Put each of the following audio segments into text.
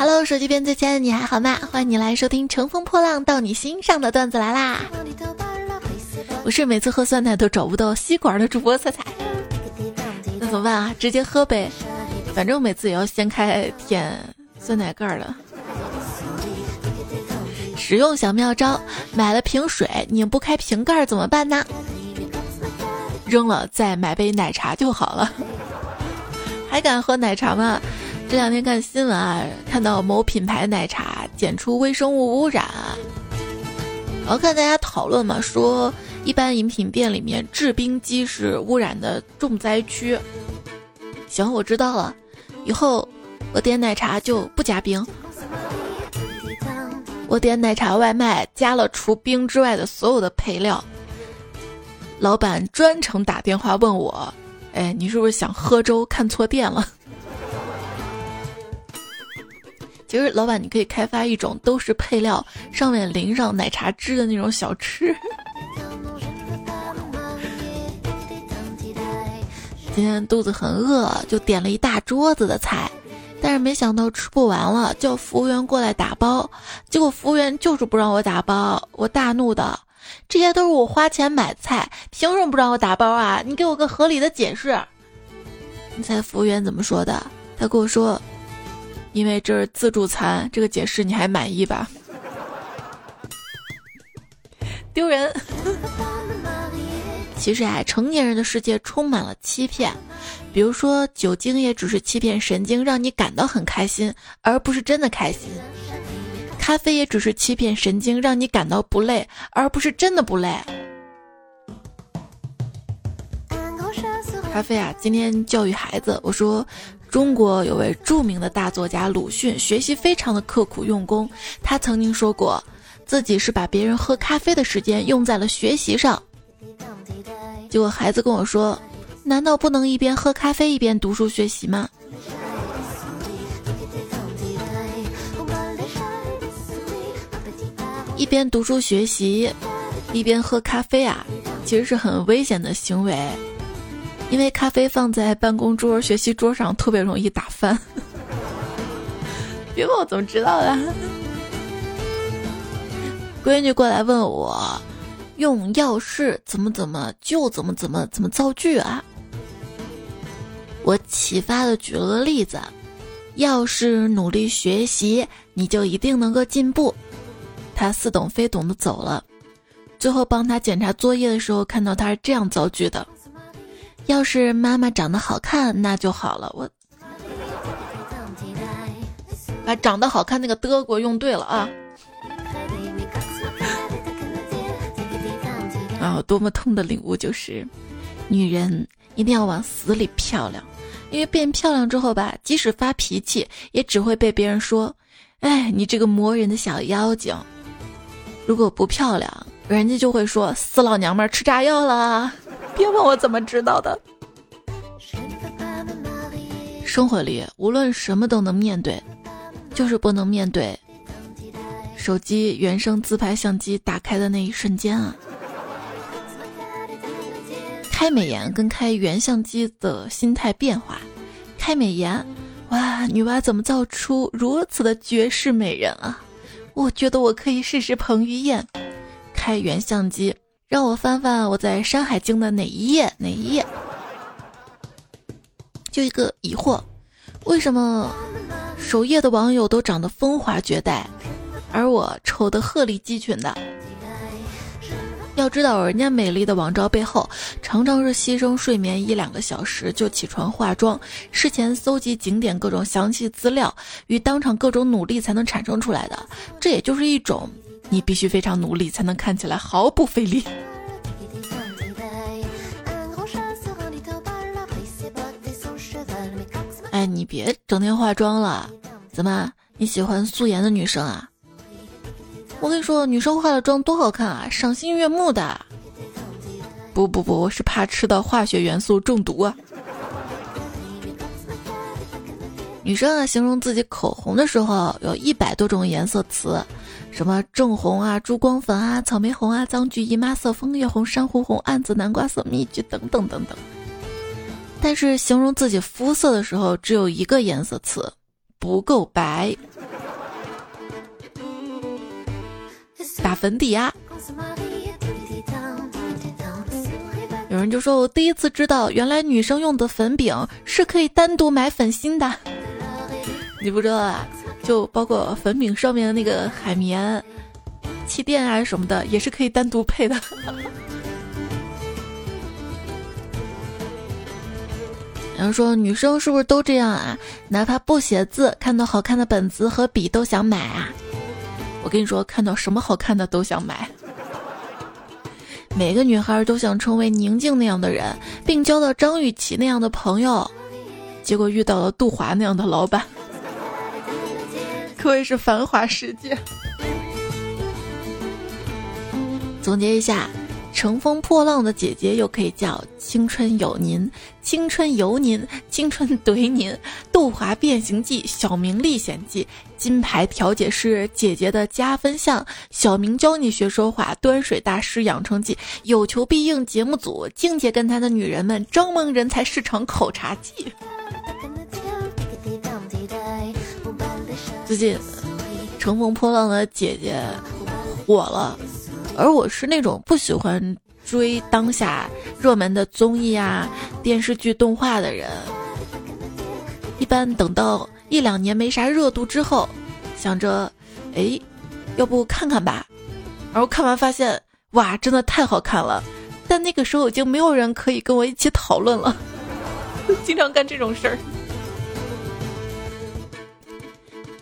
Hello，手机边最亲爱的你还好吗？欢迎你来收听《乘风破浪到你心上的段子来啦！我是每次喝酸奶都找不到吸管的主播彩彩，那怎么办啊？直接喝呗，反正每次也要掀开舔酸奶盖的。使用小妙招：买了瓶水拧不开瓶盖怎么办呢？扔了再买杯奶茶就好了。还敢喝奶茶吗？这两天看新闻啊，看到某品牌奶茶检出微生物污染，然后看大家讨论嘛，说一般饮品店里面制冰机是污染的重灾区。行，我知道了，以后我点奶茶就不加冰。我点奶茶外卖加了除冰之外的所有的配料，老板专程打电话问我，哎，你是不是想喝粥看错店了？其实，老板，你可以开发一种都是配料，上面淋上奶茶汁的那种小吃。今天肚子很饿，就点了一大桌子的菜，但是没想到吃不完了，叫服务员过来打包，结果服务员就是不让我打包，我大怒的，这些都是我花钱买菜，凭什么不让我打包啊？你给我个合理的解释。你猜服务员怎么说的？他跟我说。因为这是自助餐，这个解释你还满意吧？丢人。其实啊，成年人的世界充满了欺骗，比如说酒精也只是欺骗神经，让你感到很开心，而不是真的开心；咖啡也只是欺骗神经，让你感到不累，而不是真的不累。咖啡啊，今天教育孩子，我说。中国有位著名的大作家鲁迅，学习非常的刻苦用功。他曾经说过，自己是把别人喝咖啡的时间用在了学习上。结果孩子跟我说：“难道不能一边喝咖啡一边读书学习吗？”一边读书学习，一边喝咖啡啊，其实是很危险的行为。因为咖啡放在办公桌、学习桌上特别容易打翻。别问我怎么知道的。闺女过来问我，用要是怎么怎么就怎么怎么怎么造句啊？我启发的举了个例子：要是努力学习，你就一定能够进步。她似懂非懂的走了。最后帮她检查作业的时候，看到她是这样造句的。要是妈妈长得好看，那就好了。我把长得好看那个的给我用对了啊！啊，多么痛的领悟就是，女人一定要往死里漂亮，因为变漂亮之后吧，即使发脾气，也只会被别人说：“哎，你这个磨人的小妖精。”如果不漂亮，人家就会说：“死老娘们儿吃炸药了。”别问我怎么知道的。生活里无论什么都能面对，就是不能面对手机原生自拍相机打开的那一瞬间啊！开美颜跟开原相机的心态变化。开美颜，哇，女娲怎么造出如此的绝世美人啊？我觉得我可以试试彭于晏。开原相机。让我翻翻我在《山海经》的哪一页？哪一页？就一个疑惑：为什么首页的网友都长得风华绝代，而我丑的鹤立鸡群的？要知道，人家美丽的网照背后，常常是牺牲睡眠一两个小时就起床化妆，事前搜集景点各种详细资料，与当场各种努力才能产生出来的。这也就是一种。你必须非常努力，才能看起来毫不费力。哎，你别整天化妆了，怎么你喜欢素颜的女生啊？我跟你说，女生化了妆多好看啊，赏心悦目的。不不不，我是怕吃到化学元素中毒啊。女生啊形容自己口红的时候有一百多种颜色词，什么正红啊、珠光粉啊、草莓红啊、脏橘、姨妈色、枫叶红、珊瑚红、暗紫、南瓜色、蜜橘等等等等。但是形容自己肤色的时候只有一个颜色词，不够白。打粉底啊。有人就说我第一次知道，原来女生用的粉饼是可以单独买粉芯的。你不知道啊？就包括粉饼上面的那个海绵、气垫啊什么的，也是可以单独配的。”有人说：“女生是不是都这样啊？哪怕不写字，看到好看的本子和笔都想买啊？”我跟你说，看到什么好看的都想买。每个女孩都想成为宁静那样的人，并交到张雨绮那样的朋友，结果遇到了杜华那样的老板，可谓是繁华世界。总结一下。乘风破浪的姐姐又可以叫青春有您，青春有您，青春怼您。杜华变形记，小明历险记，金牌调解师姐姐的加分项，小明教你学说话，端水大师养成记，有求必应节目组，静姐跟她的女人们，张萌人才市场口察记。最近，乘风破浪的姐姐火了。而我是那种不喜欢追当下热门的综艺啊、电视剧、动画的人。一般等到一两年没啥热度之后，想着，哎，要不看看吧。然后看完发现，哇，真的太好看了。但那个时候已经没有人可以跟我一起讨论了。经常干这种事儿。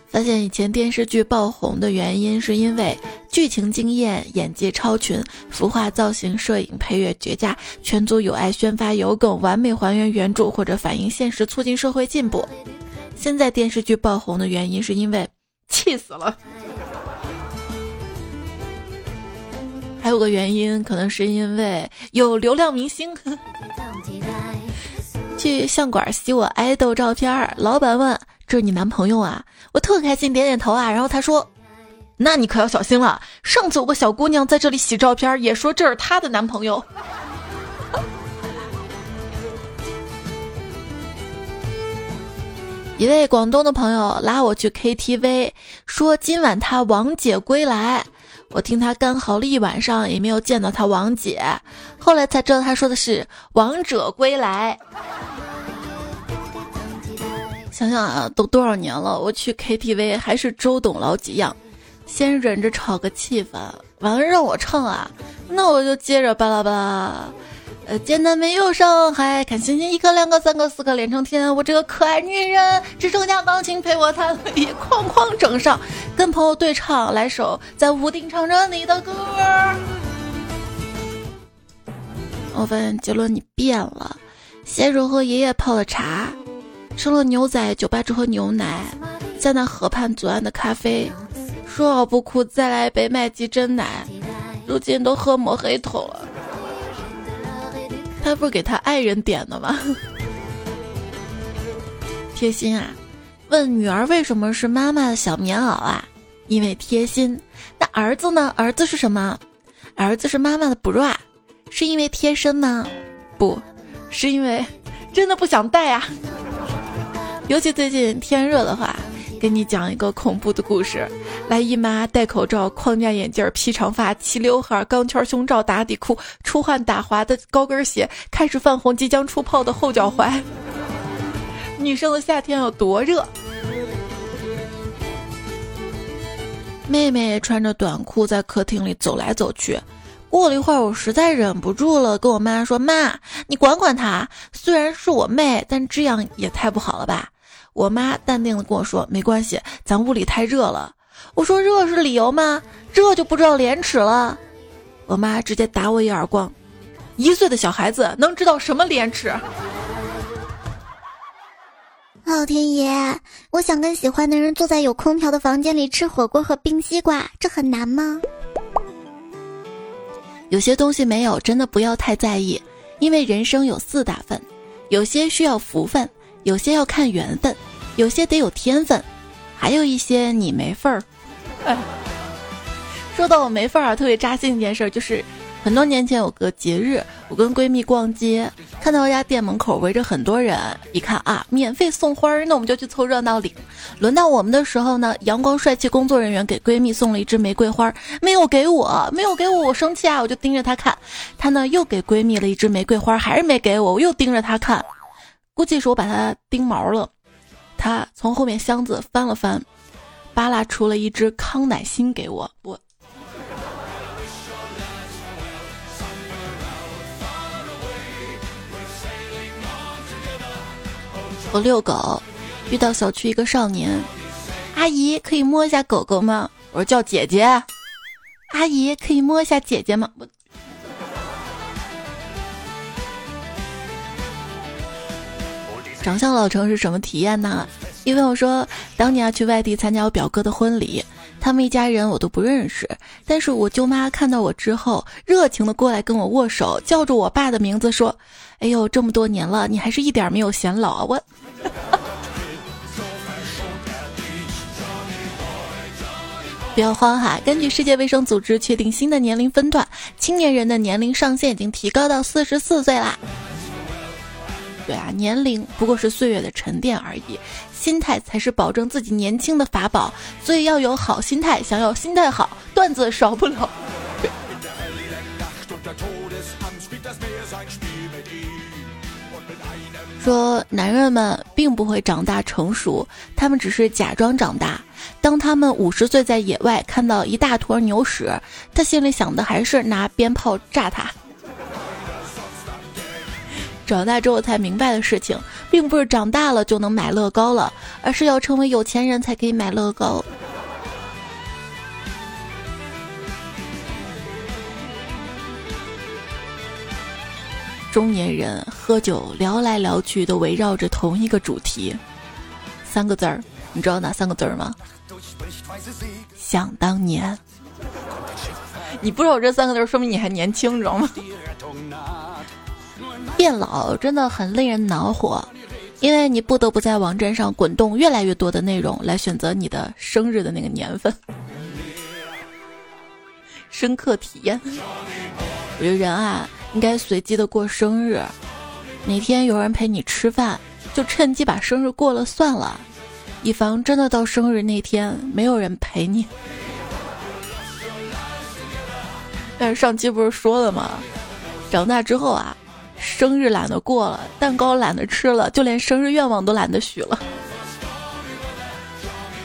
发现以前电视剧爆红的原因，是因为剧情惊艳、演技超群、服化造型、摄影配乐绝佳、全组有爱、宣发有梗、完美还原原著或者反映现实、促进社会进步。现在电视剧爆红的原因，是因为气死了。还有个原因，可能是因为有流量明星。去相馆洗我爱豆照片，老板问。这是你男朋友啊！我特开心，点点头啊。然后他说：“那你可要小心了。上次有个小姑娘在这里洗照片，也说这是她的男朋友。”一位广东的朋友拉我去 KTV，说今晚他王姐归来。我听他干嚎了一晚上，也没有见到他王姐。后来才知道他说的是王者归来。想想啊，都多少年了，我去 KTV 还是周董老几样，先忍着炒个气氛，完了让我唱啊，那我就接着巴拉巴拉，呃，简单没有伤害，看星星一颗两颗三颗四颗连成天，我这个可爱女人只剩下钢琴陪我弹，也哐哐整上，跟朋友对唱，来首在屋顶唱着你的歌。我发现杰伦你变了，先手和爷爷泡的茶。吃了牛仔，酒吧只喝牛奶，在那河畔左岸的咖啡，说好不哭，再来一杯麦吉真奶，如今都喝抹黑头了。他不是给他爱人点的吗？贴心啊！问女儿为什么是妈妈的小棉袄啊？因为贴心。那儿子呢？儿子是什么？儿子是妈妈的 bra，是因为贴身吗？不是因为真的不想戴啊。尤其最近天热的话，给你讲一个恐怖的故事。来姨妈戴口罩、框架眼镜、披长发、齐刘海、钢圈胸罩、打底裤、出汗打滑的高跟鞋，开始泛红、即将出泡的后脚踝。女生的夏天有多热？妹妹穿着短裤在客厅里走来走去。过了一会儿，我实在忍不住了，跟我妈说：“妈，你管管她，虽然是我妹，但这样也太不好了吧。”我妈淡定的跟我说：“没关系，咱屋里太热了。”我说：“热是理由吗？这就不知道廉耻了。”我妈直接打我一耳光：“一岁的小孩子能知道什么廉耻？”老天爷，我想跟喜欢的人坐在有空调的房间里吃火锅和冰西瓜，这很难吗？有些东西没有，真的不要太在意，因为人生有四大份，有些需要福分。有些要看缘分，有些得有天分，还有一些你没份儿。说到我没份儿啊，特别扎心一件事就是，很多年前有个节日，我跟闺蜜逛街，看到一家店门口围着很多人，一看啊，免费送花儿，那我们就去凑热闹领。轮到我们的时候呢，阳光帅气工作人员给闺蜜送了一支玫瑰花，没有给我，没有给我，我生气啊，我就盯着她看。她呢又给闺蜜了一支玫瑰花，还是没给我，我又盯着她看。估计是我把它钉毛了，他从后面箱子翻了翻，扒拉出了一只康乃馨给我，我。我遛狗，遇到小区一个少年，阿姨可以摸一下狗狗吗？我说叫姐姐。阿姨可以摸一下姐姐吗？我。长相老成是什么体验呢？因为我说当年去外地参加我表哥的婚礼，他们一家人我都不认识，但是我舅妈看到我之后，热情的过来跟我握手，叫着我爸的名字说。哎呦，这么多年了，你还是一点没有显老啊！我，不要慌哈。根据世界卫生组织确定新的年龄分段，青年人的年龄上限已经提高到四十四岁啦。对啊，年龄不过是岁月的沉淀而已，心态才是保证自己年轻的法宝。所以要有好心态，想要心态好，段子少不了。说男人们并不会长大成熟，他们只是假装长大。当他们五十岁在野外看到一大坨牛屎，他心里想的还是拿鞭炮炸他。长大之后才明白的事情，并不是长大了就能买乐高了，而是要成为有钱人才可以买乐高。中年人喝酒聊来聊去都围绕着同一个主题，三个字儿，你知道哪三个字儿吗？想当年。你不知道这三个字，说明你还年轻，知道吗？变老真的很令人恼火，因为你不得不在网站上滚动越来越多的内容来选择你的生日的那个年份。深刻体验，我觉得人啊。应该随机的过生日，哪天有人陪你吃饭，就趁机把生日过了算了，以防真的到生日那天没有人陪你。但是上期不是说了吗？长大之后啊，生日懒得过了，蛋糕懒得吃了，就连生日愿望都懒得许了，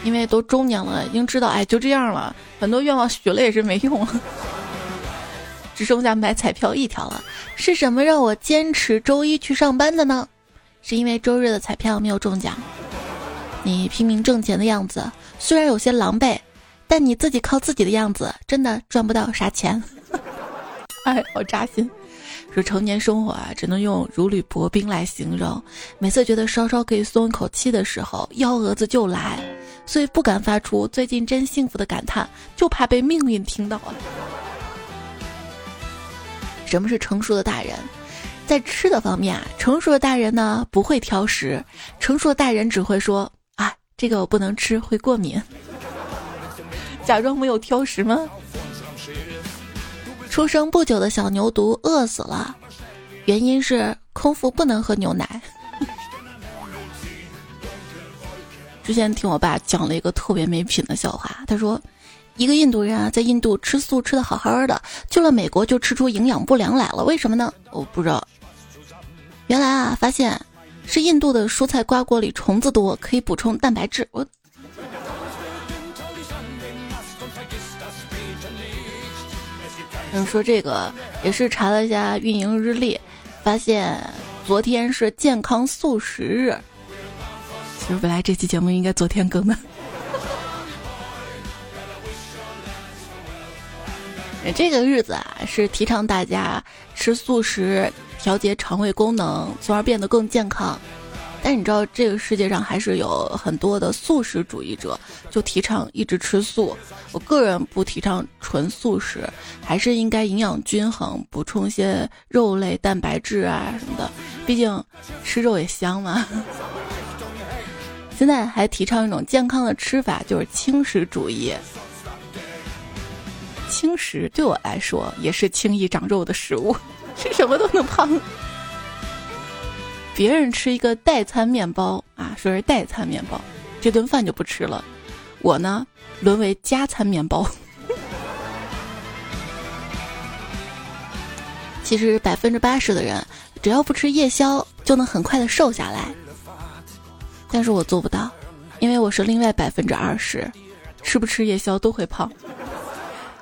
因为都中年了，已经知道，哎，就这样了，很多愿望许了也是没用。只剩下买彩票一条了，是什么让我坚持周一去上班的呢？是因为周日的彩票没有中奖。你拼命挣钱的样子虽然有些狼狈，但你自己靠自己的样子真的赚不到啥钱。哎，好扎心。说成年生活啊，只能用如履薄冰来形容。每次觉得稍稍可以松一口气的时候，幺蛾子就来，所以不敢发出最近真幸福的感叹，就怕被命运听到啊。什么是成熟的大人？在吃的方面啊，成熟的大人呢不会挑食，成熟的大人只会说啊，这个我不能吃，会过敏。假装没有挑食吗？出生不久的小牛犊饿死了，原因是空腹不能喝牛奶。之前听我爸讲了一个特别没品的笑话，他说。一个印度人啊，在印度吃素吃的好好的，去了美国就吃出营养不良来了。为什么呢？我不知道。原来啊，发现是印度的蔬菜瓜果里虫子多，可以补充蛋白质。我。嗯，说这个也是查了一下运营日历，发现昨天是健康素食日。其实本来这期节目应该昨天更的。这个日子啊，是提倡大家吃素食，调节肠胃功能，从而变得更健康。但你知道，这个世界上还是有很多的素食主义者，就提倡一直吃素。我个人不提倡纯素食，还是应该营养均衡，补充些肉类、蛋白质啊什么的。毕竟吃肉也香嘛。现在还提倡一种健康的吃法，就是轻食主义。轻食对我来说也是轻易长肉的食物，吃什么都能胖。别人吃一个代餐面包啊，说是代餐面包，这顿饭就不吃了。我呢，沦为加餐面包。其实百分之八十的人，只要不吃夜宵，就能很快的瘦下来。但是我做不到，因为我是另外百分之二十，吃不吃夜宵都会胖。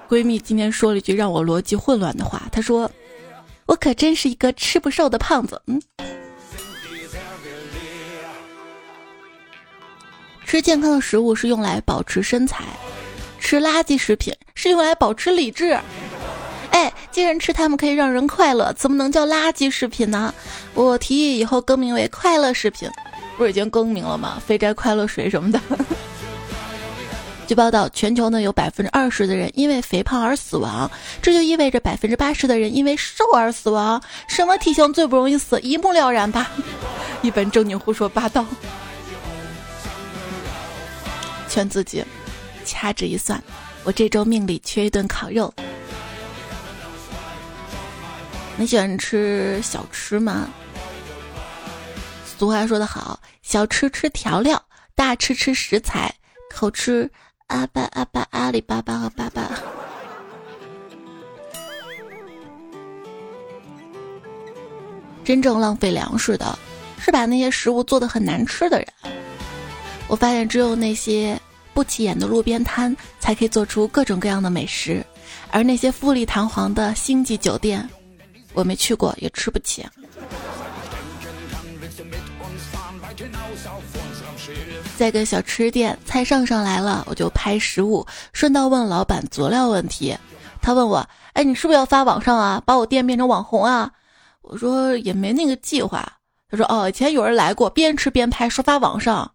闺蜜今天说了一句让我逻辑混乱的话，她说：“我可真是一个吃不瘦的胖子。”嗯。吃健康的食物是用来保持身材，吃垃圾食品是用来保持理智。哎，既然吃它们可以让人快乐，怎么能叫垃圾食品呢？我提议以后更名为快乐食品，不是已经更名了吗？肥宅快乐水什么的。据报道，全球呢有百分之二十的人因为肥胖而死亡，这就意味着百分之八十的人因为瘦而死亡。什么体型最不容易死？一目了然吧？一本正经胡说八道。劝自己，掐指一算，我这周命里缺一顿烤肉。你喜欢吃小吃吗？俗话说得好，小吃吃调料，大吃吃食材，口吃阿巴阿巴阿里巴巴和巴巴。真正浪费粮食的，是把那些食物做的很难吃的人。我发现，只有那些不起眼的路边摊才可以做出各种各样的美食，而那些富丽堂皇的星级酒店，我没去过，也吃不起。在个小吃店，菜上上来了，我就拍食物，顺道问老板佐料问题。他问我：“哎，你是不是要发网上啊？把我店变成网红啊？”我说：“也没那个计划。”他说：“哦，以前有人来过，边吃边拍，说发网上。”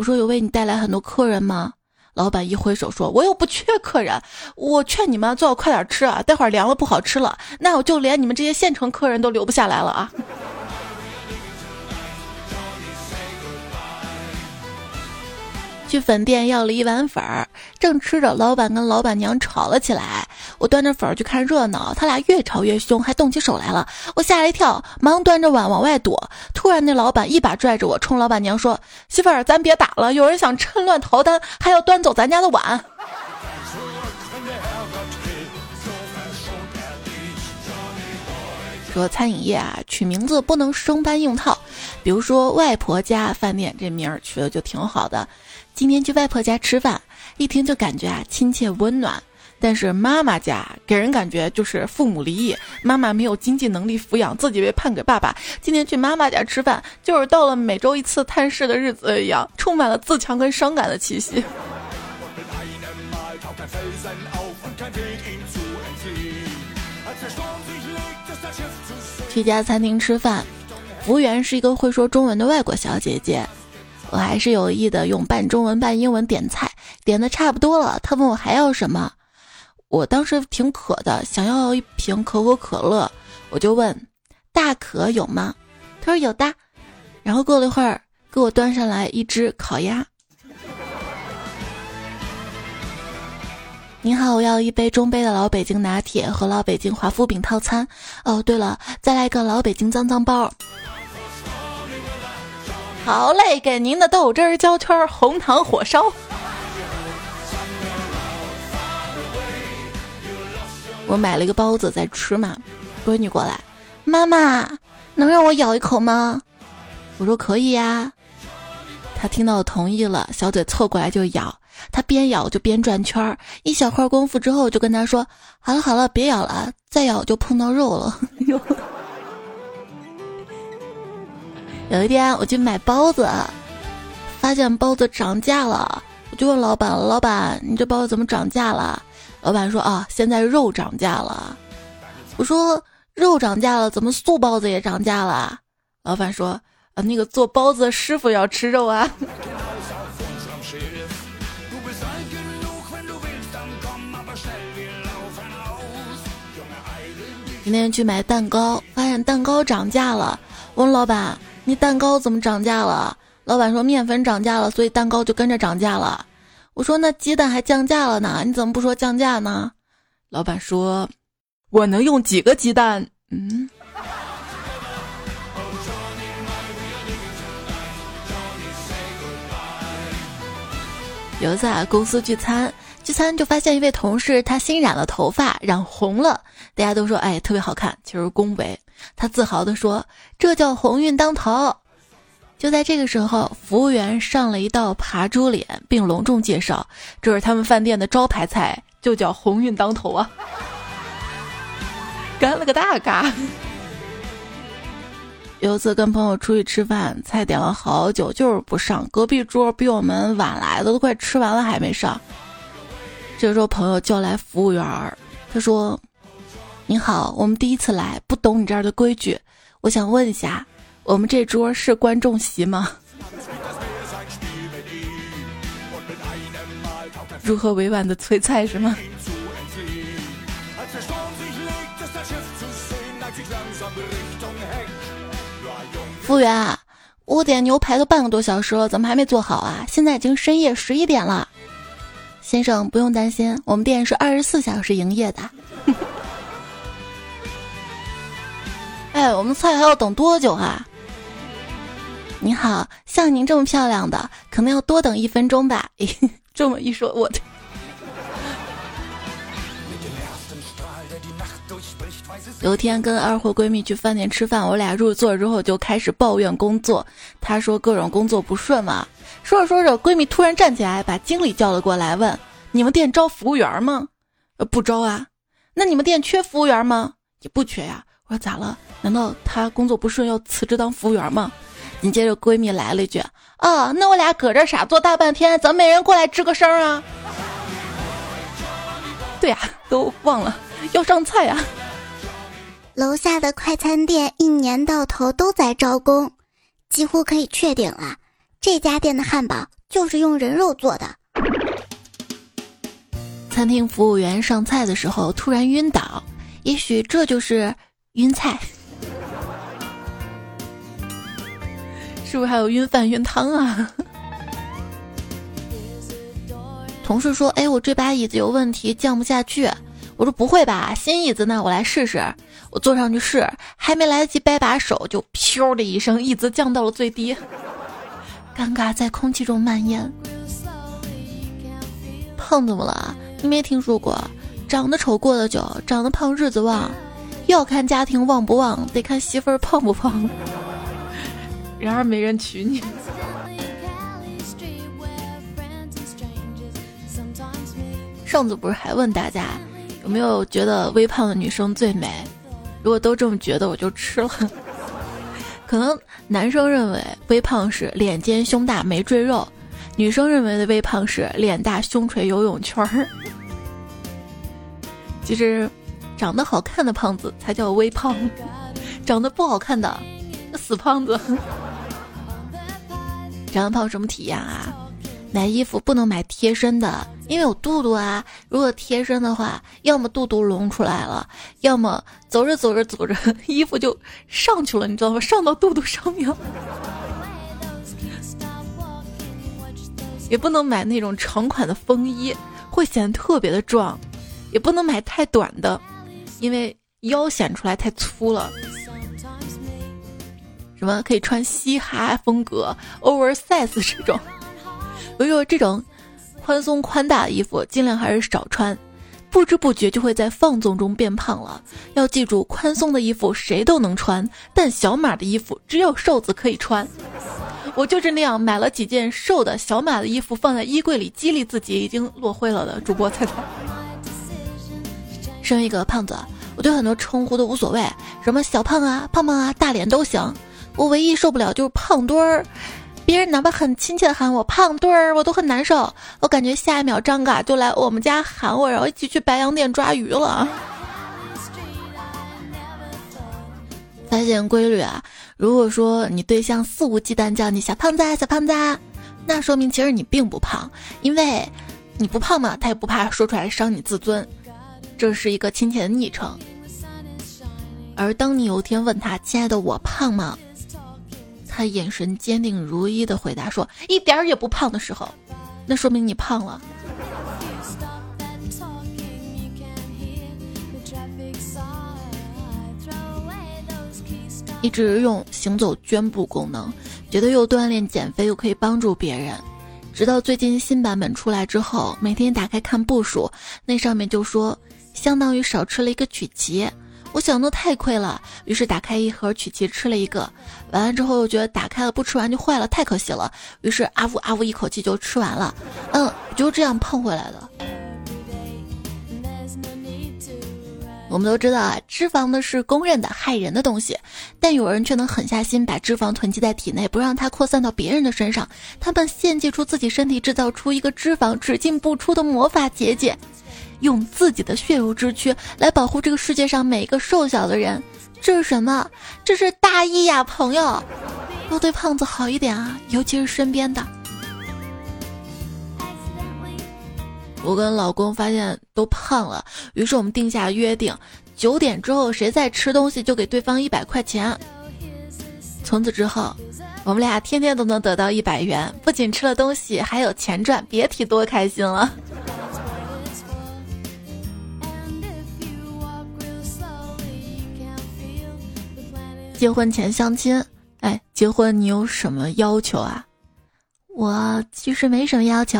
我说有为你带来很多客人吗？老板一挥手说：“我又不缺客人，我劝你们最好快点吃啊，待会儿凉了不好吃了，那我就连你们这些县城客人都留不下来了啊。”去粉店要了一碗粉儿，正吃着，老板跟老板娘吵了起来。我端着粉儿去看热闹，他俩越吵越凶，还动起手来了。我吓了一跳，忙端着碗往外躲。突然，那老板一把拽着我，冲老板娘说：“媳妇儿，咱别打了，有人想趁乱逃单，还要端走咱家的碗。”说餐饮业啊，取名字不能生搬硬套，比如说外婆家饭店这名儿取的就挺好的。今天去外婆家吃饭，一听就感觉啊亲切温暖。但是妈妈家给人感觉就是父母离异，妈妈没有经济能力抚养，自己被判给爸爸。今天去妈妈家吃饭，就是到了每周一次探视的日子一样，充满了自强跟伤感的气息。去家餐厅吃饭，服务员是一个会说中文的外国小姐姐。我还是有意的用半中文半英文点菜，点的差不多了，她问我还要什么，我当时挺渴的，想要一瓶可口可乐，我就问大可有吗？她说有的，然后过了一会儿给我端上来一只烤鸭。您好，我要一杯中杯的老北京拿铁和老北京华夫饼套餐。哦，对了，再来一个老北京脏脏包。好嘞，给您的豆汁儿焦圈红糖火烧。我买了一个包子在吃嘛，闺女过来，妈妈能让我咬一口吗？我说可以呀。她听到我同意了，小嘴凑过来就咬。他边咬就边转圈儿，一小会儿功夫之后，就跟他说：“好了好了，别咬了，再咬就碰到肉了。”有一天我去买包子，发现包子涨价了，我就问老板：“老板，你这包子怎么涨价了？”老板说：“啊，现在肉涨价了。”我说：“肉涨价了，怎么素包子也涨价了？”老板说：“啊，那个做包子的师傅要吃肉啊。”今天去买蛋糕，发现蛋糕涨价了，问老板。你蛋糕怎么涨价了？老板说面粉涨价了，所以蛋糕就跟着涨价了。我说那鸡蛋还降价了呢，你怎么不说降价呢？老板说：“我能用几个鸡蛋？”嗯。有一次啊，公司聚餐，聚餐就发现一位同事他新染了头发，染红了，大家都说哎特别好看，其实恭维。他自豪地说：“这叫鸿运当头。”就在这个时候，服务员上了一道扒猪脸，并隆重介绍：“这是他们饭店的招牌菜，就叫鸿运当头啊！”干了个大嘎。有一次跟朋友出去吃饭，菜点了好久就是不上，隔壁桌比我们晚来的都快吃完了还没上。这时候朋友叫来服务员儿，他说：“你好，我们第一次来，不懂你这儿的规矩，我想问一下，我们这桌是观众席吗？”如何委婉的催菜是吗？服务员，我点牛排都半个多小时了，怎么还没做好啊？现在已经深夜十一点了。先生不用担心，我们店是二十四小时营业的。哎，我们菜还要等多久啊？你好像您这么漂亮的，可能要多等一分钟吧。这么一说，我。有一天跟二货闺蜜去饭店吃饭，我俩入座之后就开始抱怨工作。她说各种工作不顺嘛。说着说着，闺蜜突然站起来，把经理叫了过来，问：“你们店招服务员吗？”“呃，不招啊。”“那你们店缺服务员吗？”“也不缺呀。”我说：“咋了？难道他工作不顺要辞职当服务员吗？”紧接着闺蜜来了一句：“啊，那我俩搁这傻坐大半天，怎么没人过来吱个声啊？”“对呀，都忘了要上菜呀。”楼下的快餐店一年到头都在招工，几乎可以确定了，这家店的汉堡就是用人肉做的。餐厅服务员上菜的时候突然晕倒，也许这就是晕菜，是不是还有晕饭晕汤啊？同事说：“哎，我这把椅子有问题，降不下去。”我说：“不会吧，新椅子呢？我来试试。”我坐上去试，还没来得及掰把手，就“飘”的一声，椅子降到了最低，尴尬在空气中蔓延。胖怎么了？你没听说过，长得丑过得久，长得胖日子旺。要看家庭旺不旺，得看媳妇儿胖不胖。然而没人娶你。上次不是还问大家，有没有觉得微胖的女生最美？如果都这么觉得，我就吃了。可能男生认为微胖是脸尖胸大没赘肉，女生认为的微胖是脸大胸垂游泳圈儿。其实，长得好看的胖子才叫微胖，长得不好看的死胖子。长得胖什么体验啊？买衣服不能买贴身的。因为有肚肚啊，如果贴身的话，要么肚肚隆出来了，要么走着走着走着 衣服就上去了，你知道吗？上到肚肚上面。也不能买那种长款的风衣，会显得特别的壮；也不能买太短的，因为腰显出来太粗了。什么可以穿嘻哈风格、oversize 这种？比如说这种。宽松宽大的衣服尽量还是少穿，不知不觉就会在放纵中变胖了。要记住，宽松的衣服谁都能穿，但小码的衣服只有瘦子可以穿。我就是那样买了几件瘦的小码的衣服放在衣柜里，激励自己已经落灰了的主播猜猜。身为一个胖子，我对很多称呼都无所谓，什么小胖啊、胖胖啊、大脸都行。我唯一受不了就是胖墩儿。别人哪怕很亲切的喊我胖墩儿，我都很难受。我感觉下一秒张嘎就来我们家喊我，然后一起去白洋淀抓鱼了。发现规律啊！如果说你对象肆无忌惮叫你小胖子、小胖子，那说明其实你并不胖，因为你不胖嘛，他也不怕说出来伤你自尊，这是一个亲切的昵称。而当你有一天问他：“亲爱的，我胖吗？”他眼神坚定如一的回答说一点儿也不胖的时候。那说明你胖了。一直用行走捐步功能觉得又锻炼减肥又可以帮助别人。直到最近新版本出来之后每天打开看步数那上面就说相当于少吃了一个曲奇。我想的太亏了，于是打开一盒曲奇吃了一个，完了之后又觉得打开了不吃完就坏了，太可惜了，于是啊呜啊呜一口气就吃完了。嗯，就这样胖回来的。我们都知道啊，脂肪呢是公认的害人的东西，但有人却能狠下心把脂肪囤积在体内，不让它扩散到别人的身上。他们献祭出自己身体，制造出一个脂肪只进不出的魔法结界，用自己的血肉之躯来保护这个世界上每一个瘦小的人。这是什么？这是大义呀，朋友！要对胖子好一点啊，尤其是身边的。我跟老公发现都胖了，于是我们定下约定，九点之后谁再吃东西就给对方一百块钱。从此之后，我们俩天天都能得到一百元，不仅吃了东西，还有钱赚，别提多开心了。结婚前相亲，哎，结婚你有什么要求啊？我其实没什么要求，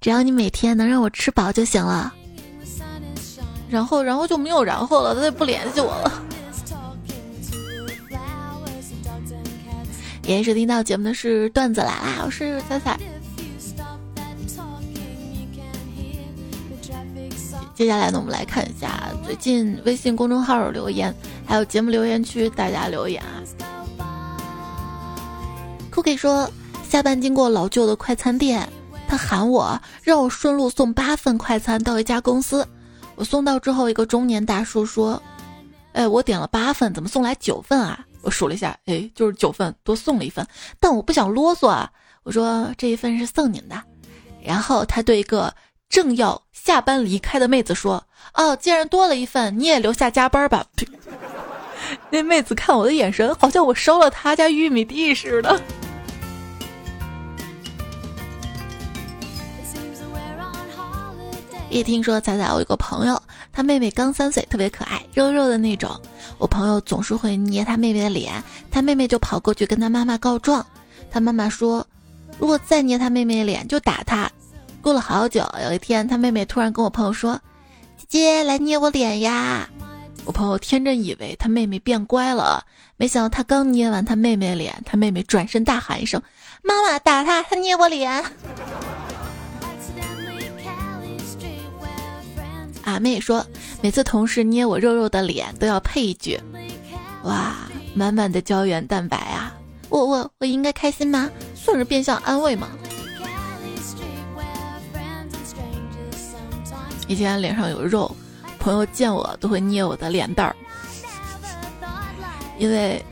只要你每天能让我吃饱就行了。然后，然后就没有然后了，他就不联系我了。也是听到节目的是段子来啦，我是彩彩。接下来呢，我们来看一下最近微信公众号留言，还有节目留言区大家留言啊。Cookie 说。下班经过老旧的快餐店，他喊我让我顺路送八份快餐到一家公司。我送到之后，一个中年大叔说：“哎，我点了八份，怎么送来九份啊？”我数了一下，哎，就是九份，多送了一份。但我不想啰嗦啊，我说这一份是送您的。然后他对一个正要下班离开的妹子说：“哦，既然多了一份，你也留下加班吧。”那妹子看我的眼神，好像我烧了她家玉米地似的。一听说仔仔，我有个朋友，他妹妹刚三岁，特别可爱，肉肉的那种。我朋友总是会捏他妹妹的脸，他妹妹就跑过去跟他妈妈告状。他妈妈说，如果再捏他妹妹脸，就打他。过了好久，有一天，他妹妹突然跟我朋友说：“姐姐，来捏我脸呀！”我朋友天真以为他妹妹变乖了，没想到他刚捏完他妹妹脸，他妹妹转身大喊一声：“妈妈，打他，他捏我脸！”阿妹说：“每次同事捏我肉肉的脸，都要配一句‘哇，满满的胶原蛋白啊！’我我我应该开心吗？算是变相安慰吗？”以前脸上有肉，朋友见我都会捏我的脸蛋儿，因为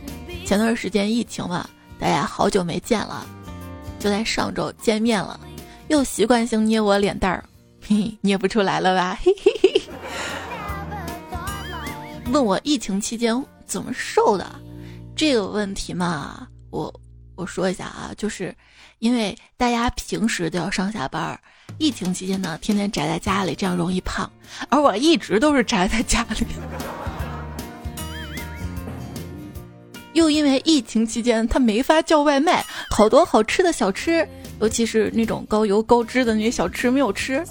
前段时间疫情嘛，大家好久没见了，就在上周见面了，又习惯性捏我脸蛋儿。嘿，捏不出来了吧？嘿嘿嘿。问我疫情期间怎么瘦的这个问题嘛，我我说一下啊，就是因为大家平时都要上下班儿，疫情期间呢，天天宅在家里，这样容易胖。而我一直都是宅在家里，又因为疫情期间他没法叫外卖，好多好吃的小吃，尤其是那种高油高脂的那些小吃没有吃。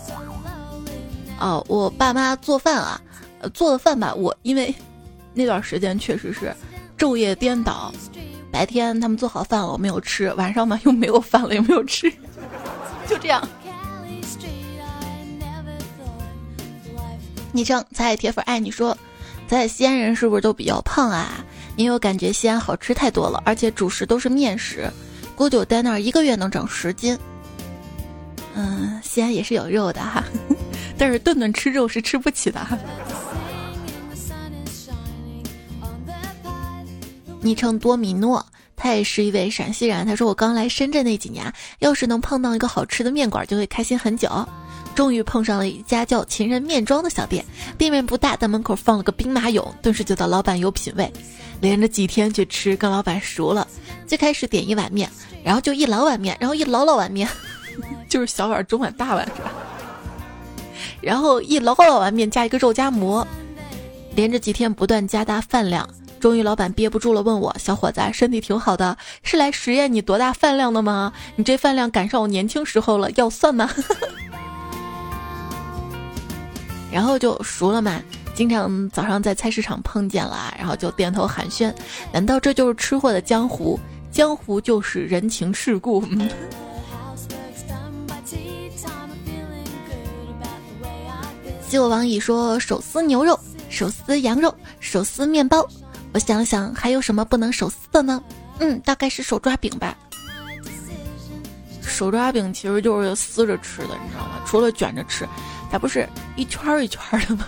哦，我爸妈做饭啊，做的饭吧，我因为那段时间确实是昼夜颠倒，白天他们做好饭了我没有吃，晚上嘛又没有饭了又没有吃，就这样。昵称彩彩铁粉爱你说，咱西安人是不是都比较胖啊？因为我感觉西安好吃太多了，而且主食都是面食，估计我待那儿一个月能长十斤。嗯，西安也是有肉的哈。但是顿顿吃肉是吃不起的。昵称多米诺，他也是一位陕西人。他说：“我刚来深圳那几年，要是能碰到一个好吃的面馆，就会开心很久。终于碰上了一家叫秦人面庄的小店，店面不大，但门口放了个兵马俑，顿时觉得老板有品位。连着几天去吃，跟老板熟了。最开始点一碗面，然后就一老碗面，然后一老老碗面，就是小碗、中碗、大碗是吧？”然后一老老碗面加一个肉夹馍，连着几天不断加大饭量，终于老板憋不住了，问我：“小伙子，身体挺好的，是来实验你多大饭量的吗？你这饭量赶上我年轻时候了，要算吗？” 然后就熟了嘛，经常早上在菜市场碰见了，然后就点头寒暄。难道这就是吃货的江湖？江湖就是人情世故。希我王乙说：手撕牛肉，手撕羊肉，手撕面包。我想想，还有什么不能手撕的呢？嗯，大概是手抓饼吧。手抓饼其实就是撕着吃的，你知道吗？除了卷着吃，它不是一圈儿一圈儿的吗？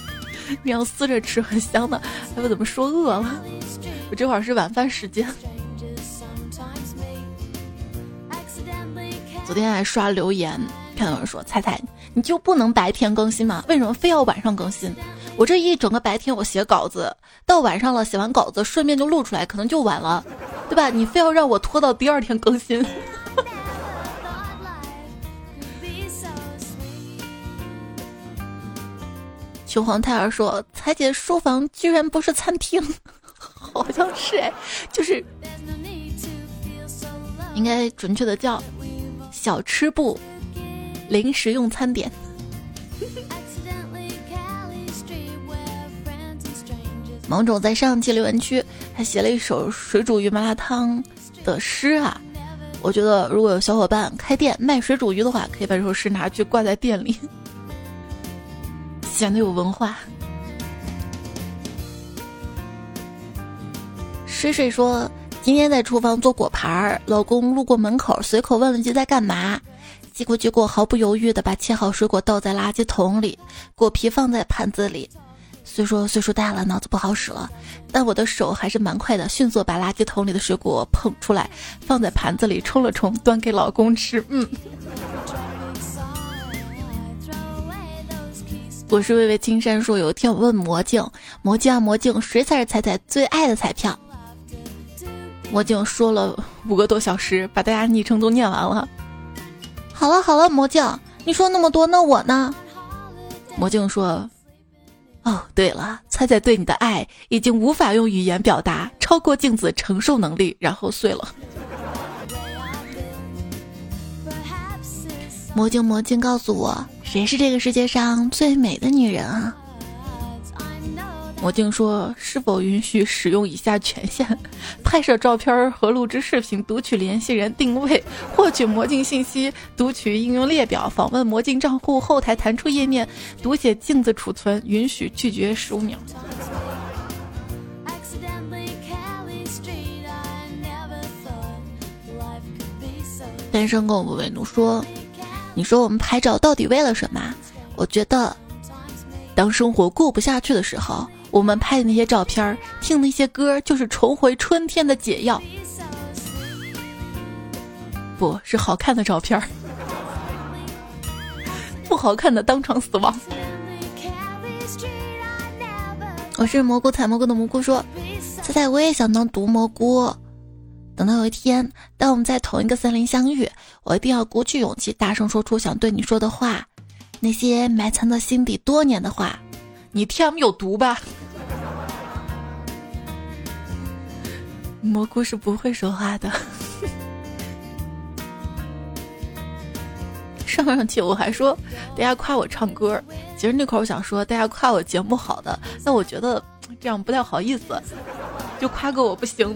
你要撕着吃很香的。他们怎么说饿了？我这会儿是晚饭时间。昨天还刷留言，看到有人说：“彩彩，你就不能白天更新吗？为什么非要晚上更新？我这一整个白天我写稿子，到晚上了写完稿子顺便就录出来，可能就晚了，对吧？你非要让我拖到第二天更新。”求黄胎儿说：“彩姐书房居然不是餐厅，好像是哎，就是应该准确的叫小吃部，临时用餐点。”芒种在上期留言区还写了一首水煮鱼麻辣烫的诗啊，我觉得如果有小伙伴开店卖水煮鱼的话，可以把这首诗拿去挂在店里。显得有文化。水水说：“今天在厨房做果盘儿，老公路过门口，随口问了句在干嘛。结果结果毫不犹豫的把切好水果倒在垃圾桶里，果皮放在盘子里。虽说岁数大了，脑子不好使了，但我的手还是蛮快的，迅速把垃圾桶里的水果捧出来，放在盘子里冲了冲，端给老公吃。嗯。”我是巍巍青山说，有一天我问魔镜，魔镜啊魔镜，谁才是彩彩最爱的彩票？魔镜说了五个多小时，把大家昵称都念完了。好了好了，魔镜，你说那么多，那我呢？魔镜说，哦对了，彩彩对你的爱已经无法用语言表达，超过镜子承受能力，然后碎了。魔镜魔镜，告诉我。谁是这个世界上最美的女人啊？魔镜说：“是否允许使用以下权限：拍摄照片和录制视频，读取联系人定位，获取魔镜信息，读取应用列表，访问魔镜账户后台弹出页面，读写镜子储存，允许拒绝十五秒。”单身狗不为奴说。你说我们拍照到底为了什么？我觉得，当生活过不下去的时候，我们拍的那些照片、听那些歌，就是重回春天的解药。不是好看的照片，不好看的当场死亡。我是蘑菇采蘑菇的蘑菇说，猜猜我也想当毒蘑菇。等到有一天，当我们在同一个森林相遇，我一定要鼓起勇气，大声说出想对你说的话，那些埋藏在心底多年的话。你 TM 有毒吧？蘑菇是不会说话的。上上期我还说大家夸我唱歌，其实那会儿我想说大家夸我节目好的，但我觉得这样不太好意思，就夸个我不行。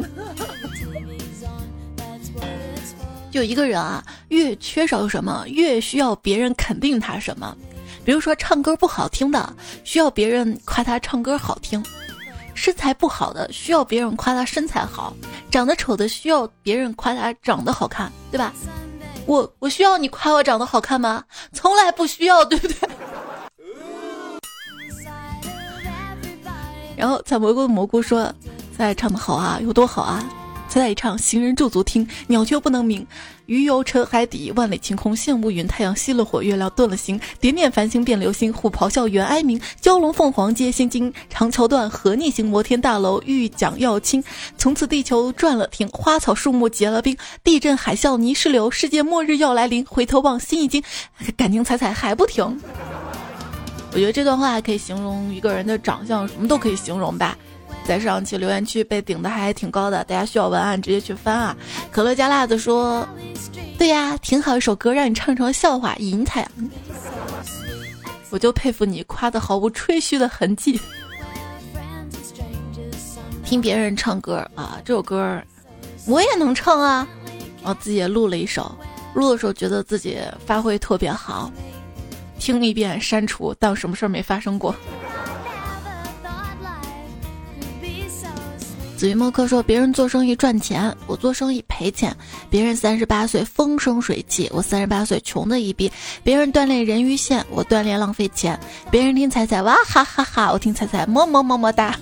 就一个人啊，越缺少什么，越需要别人肯定他什么。比如说，唱歌不好听的，需要别人夸他唱歌好听；身材不好的，需要别人夸他身材好；长得丑的，需要别人夸他长得好看，对吧？我我需要你夸我长得好看吗？从来不需要，对不对？然后采蘑菇的蘑菇说：“在唱的好啊，有多好啊？”再唱，行人驻足听，鸟雀不能鸣。鱼游沉海底，万里晴空现乌云。太阳熄了火，月亮顿了星。点点繁星变流星，虎咆哮猿哀鸣。蛟龙凤凰皆心惊。长桥断，河逆行。摩天大楼欲讲要倾。从此地球转了停，花草树木结了冰。地震海啸泥石流，世界末日要来临。回头望，心一惊，感情彩彩还不停。我觉得这段话可以形容一个人的长相，什么都可以形容吧。在上期留言区被顶的还挺高的，大家需要文案直接去翻啊。可乐加辣子说：“对呀，挺好一首歌，让你唱成笑话赢他呀。”我就佩服你夸的毫无吹嘘的痕迹。听别人唱歌啊，这首歌我也能唱啊，我自己也录了一首，录的时候觉得自己发挥特别好，听一遍删除，当什么事儿没发生过。紫云墨客说：“别人做生意赚钱，我做生意赔钱；别人三十八岁风生水起，我三十八岁穷的一逼；别人锻炼人鱼线，我锻炼浪费钱；别人听彩彩哇哈哈哈，我听彩彩么么么么哒。”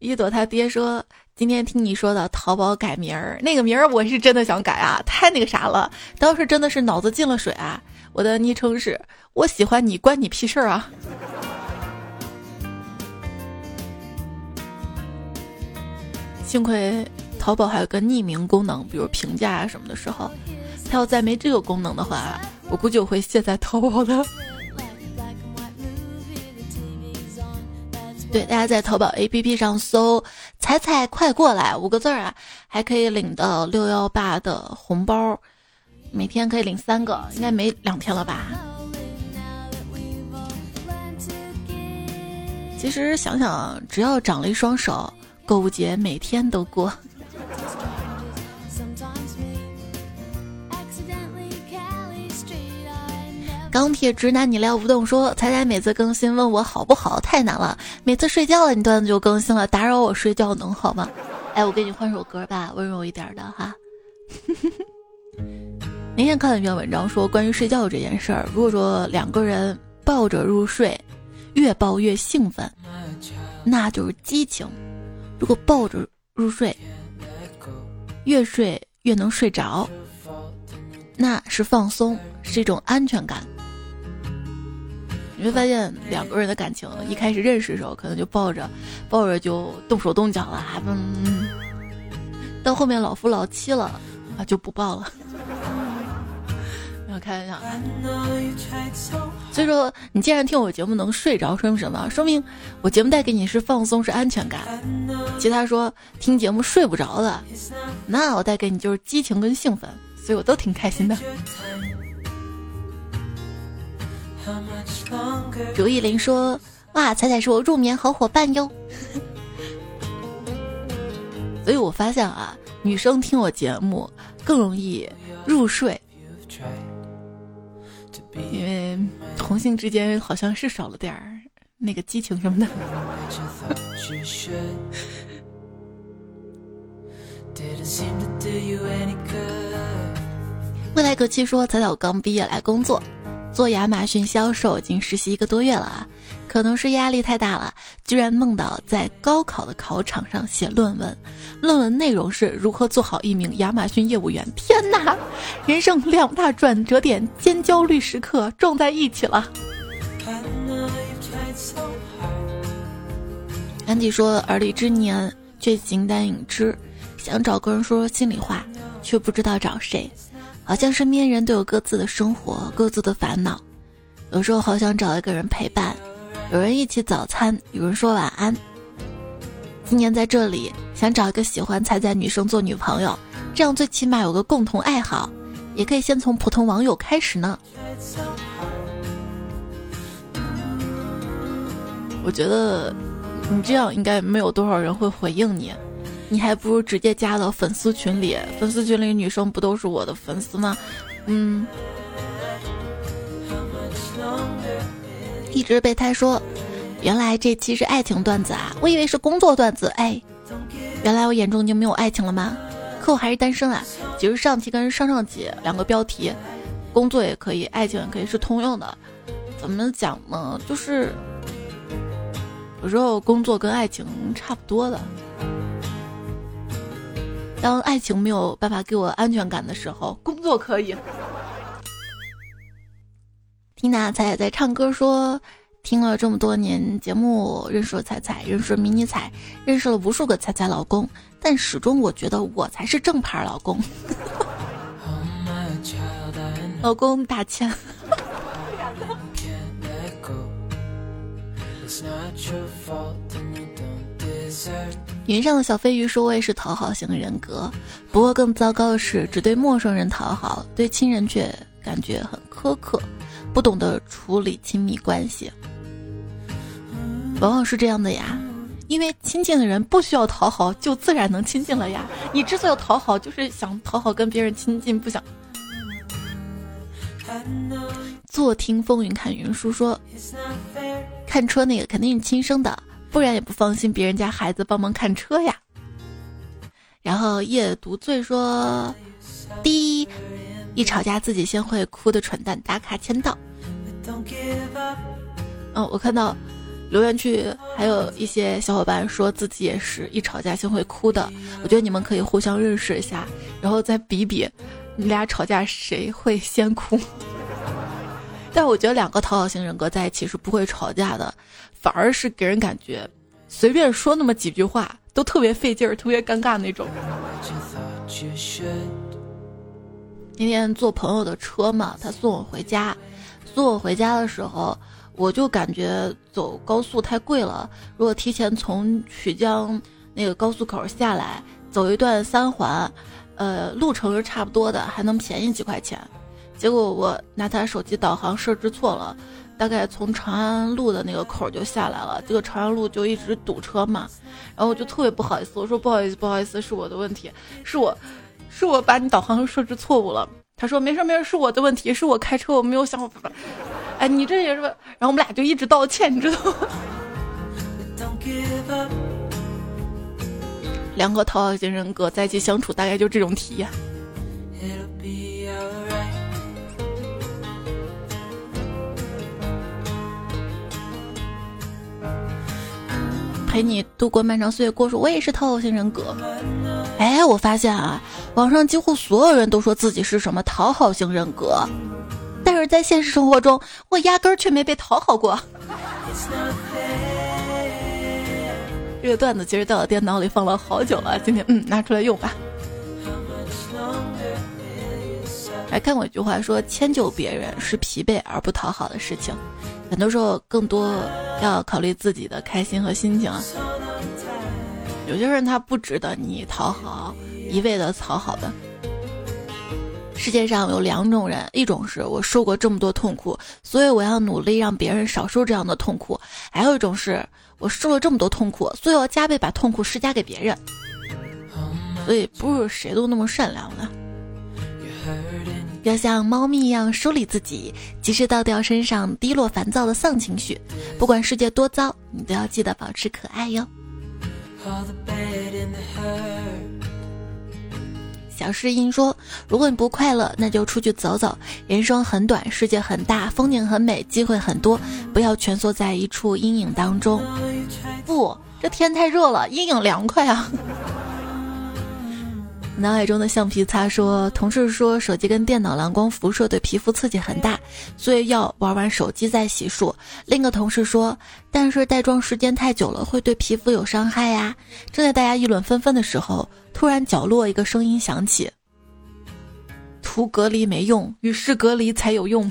一朵他爹说：“今天听你说的淘宝改名儿，那个名儿我是真的想改啊，太那个啥了，当时真的是脑子进了水啊！我的昵称是我喜欢你，关你屁事儿啊！”幸亏淘宝还有个匿名功能，比如评价啊什么的时候，它要再没这个功能的话，我估计我会卸载淘宝的。对，大家在淘宝 APP 上搜“彩彩快过来”五个字儿啊，还可以领到六幺八的红包，每天可以领三个，应该没两天了吧？其实想想，只要长了一双手。购物节每天都过。钢铁直男，你撩不动。说彩彩每次更新问我好不好，太难了。每次睡觉了，你段子就更新了，打扰我睡觉能好吗？哎，我给你换首歌吧，温柔一点的哈。那天看了一篇文章，说关于睡觉这件事儿，如果说两个人抱着入睡，越抱越兴奋，那就是激情。如果抱着入睡，越睡越能睡着，那是放松，是一种安全感。你会发现两个人的感情一开始认识的时候，可能就抱着，抱着就动手动脚了，嗯，到后面老夫老妻了啊，就不抱了。我开玩笑，所以说你既然听我节目能睡着，说明什么？说明我节目带给你是放松，是安全感。其他说听节目睡不着的，那我带给你就是激情跟兴奋，所以我都挺开心的。竹意林说：“哇，彩彩是我入眠好伙伴哟。” 所以我发现啊，女生听我节目更容易入睡。因为同性之间好像是少了点儿那个激情什么的。未来隔期说：“彩彩，我刚毕业来工作，做亚马逊销售，已经实习一个多月了啊。”可能是压力太大了，居然梦到在高考的考场上写论文，论文内容是如何做好一名亚马逊业务员。天哪，人生两大转折点兼焦虑时刻撞在一起了。安迪说：“而立之年却形单影只，想找个人说说心里话，却不知道找谁。好像身边人都有各自的生活，各自的烦恼。有时候好想找一个人陪伴。”有人一起早餐，有人说晚安。今年在这里想找一个喜欢彩彩女生做女朋友，这样最起码有个共同爱好，也可以先从普通网友开始呢。我觉得你这样应该没有多少人会回应你，你还不如直接加到粉丝群里，粉丝群里女生不都是我的粉丝吗？嗯。一直备胎说：“原来这期是爱情段子啊，我以为是工作段子。哎，原来我眼中就没有爱情了吗？可我还是单身啊。其实上期跟上上期两个标题，工作也可以，爱情也可以是通用的。怎么讲呢？就是有时候工作跟爱情差不多的。当爱情没有办法给我安全感的时候，工作可以。”听娜彩彩在唱歌，说听了这么多年节目，认识了彩彩，认识了迷你彩，认识了无数个彩彩老公，但始终我觉得我才是正牌老公。老公打钱。云上的小飞鱼说：“我也是讨好型人格，不过更糟糕的是，只对陌生人讨好，对亲人却感觉很苛刻，不懂得处理亲密关系。往往是这样的呀，因为亲近的人不需要讨好，就自然能亲近了呀。你之所以讨好，就是想讨好跟别人亲近，不想。”坐听风云看云舒说：“看车那个肯定是亲生的。”不然也不放心别人家孩子帮忙看车呀。然后夜独醉说：“第一，一吵架自己先会哭的蠢蛋打卡签到。”嗯，我看到留言区还有一些小伙伴说自己也是一吵架先会哭的。我觉得你们可以互相认识一下，然后再比比你俩吵架谁会先哭。但我觉得两个讨好型人格在一起是不会吵架的。反而是给人感觉，随便说那么几句话都特别费劲儿、特别尴尬那种。那天坐朋友的车嘛，他送我回家，送我回家的时候，我就感觉走高速太贵了。如果提前从曲江那个高速口下来，走一段三环，呃，路程是差不多的，还能便宜几块钱。结果我拿他手机导航设置错了。大概从长安路的那个口就下来了，这个长安路就一直堵车嘛，然后我就特别不好意思，我说不好意思，不好意思，是我的问题，是我，是我把你导航设置错误了。他说没事没事，是我的问题，是我开车我没有想法。哎，你这也是，然后我们俩就一直道歉，你知道吗？两个讨好型人格在一起相处，大概就这种体验。陪你度过漫长岁月，过说我也是讨好型人格。哎，我发现啊，网上几乎所有人都说自己是什么讨好型人格，但是在现实生活中，我压根儿却没被讨好过。这个段子其实在我电脑里放了好久了，今天嗯拿出来用吧。还看过一句话说，迁就别人是疲惫而不讨好的事情。很多时候，更多要考虑自己的开心和心情啊。有些人他不值得你讨好，一味的讨好的。世界上有两种人，一种是我受过这么多痛苦，所以我要努力让别人少受这样的痛苦；还有一种是我受了这么多痛苦，所以要加倍把痛苦施加给别人。所以不是谁都那么善良的。要像猫咪一样梳理自己，及时倒掉身上低落、烦躁的丧情绪。不管世界多糟，你都要记得保持可爱哟。小诗音说：“如果你不快乐，那就出去走走。人生很短，世界很大，风景很美，机会很多，不要蜷缩在一处阴影当中。不，这天太热了，阴影凉快啊。”脑海中的橡皮擦说：“同事说手机跟电脑蓝光辐射对皮肤刺激很大，所以要玩完手机再洗漱。”另一个同事说：“但是带妆时间太久了会对皮肤有伤害呀。”正在大家议论纷纷的时候，突然角落一个声音响起：“涂隔离没用，与世隔离才有用。”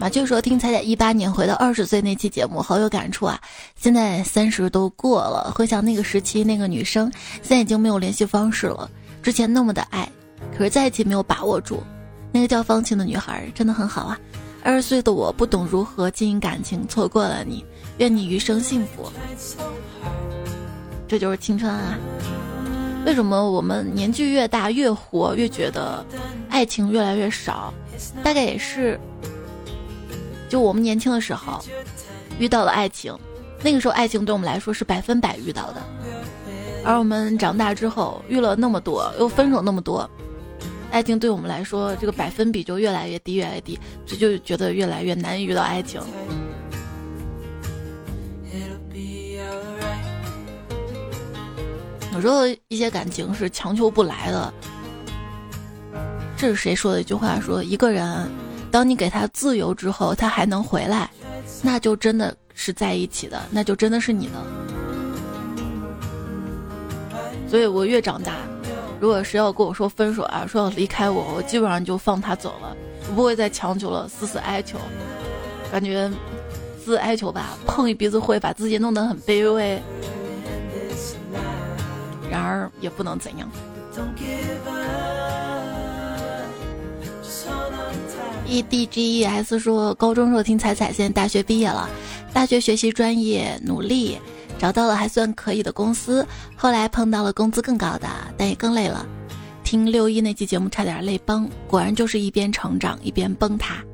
马俊说：“听彩彩一八年回到二十岁那期节目，好有感触啊！现在三十都过了，回想那个时期，那个女生现在已经没有联系方式了。之前那么的爱，可是在一起没有把握住。那个叫方晴的女孩真的很好啊！二十岁的我不懂如何经营感情，错过了你，愿你余生幸福。这就是青春啊！为什么我们年纪越大越活越觉得爱情越来越少？大概也是。”就我们年轻的时候，遇到了爱情，那个时候爱情对我们来说是百分百遇到的，而我们长大之后遇了那么多，又分手那么多，爱情对我们来说这个百分比就越来越低，越来越低，这就觉得越来越难遇到爱情。有时候一些感情是强求不来的。这是谁说的一句话？说一个人。当你给他自由之后，他还能回来，那就真的是在一起的，那就真的是你的。所以我越长大，如果谁要跟我说分手啊，说要离开我，我基本上就放他走了，不会再强求了，死死哀求，感觉自哀求吧，碰一鼻子灰，把自己弄得很卑微。然而也不能怎样。E D G E S 说，高中时候听彩彩，现在大学毕业了，大学学习专业，努力找到了还算可以的公司，后来碰到了工资更高的，但也更累了。听六一那期节目差点泪崩，果然就是一边成长一边崩塌。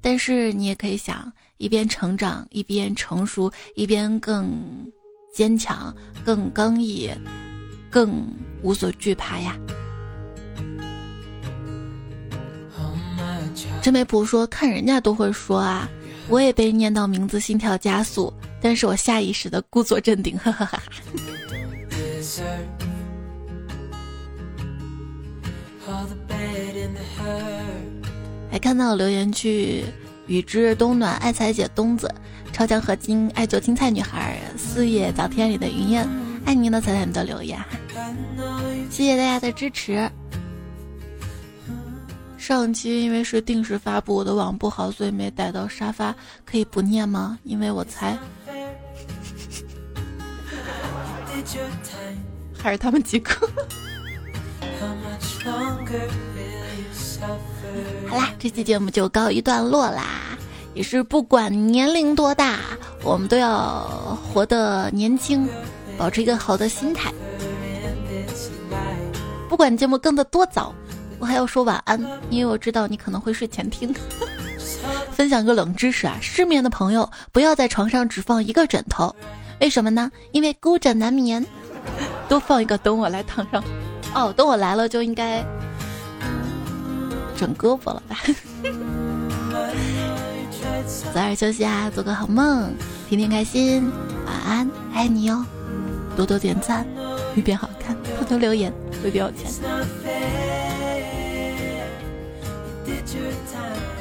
但是你也可以想，一边成长一边成熟，一边更坚强、更刚毅、更无所惧怕呀。真媒婆说：“看人家都会说啊，我也被念到名字，心跳加速，但是我下意识的故作镇定。”哈哈哈。还看到留言区，雨之冬暖爱彩姐冬子，超强合金爱做青菜女孩，四叶早天里的云烟，爱您的彩彩们的留言，谢谢大家的支持。上期因为是定时发布，我的网不好，所以没逮到沙发，可以不念吗？因为我才，还是他们几个。好啦，这期节目就告一段落啦。也是不管年龄多大，我们都要活得年轻，保持一个好的心态。不管节目更的多早。还要说晚安，因为我知道你可能会睡前听。分享个冷知识啊，失眠的朋友不要在床上只放一个枕头，为什么呢？因为孤枕难眠，多放一个，等我来躺上。哦，等我来了就应该整胳膊了吧？早点休息啊，做个好梦，天天开心，晚安，爱你哟！多多点赞，会变好看；多多留言，会变有钱。Your time.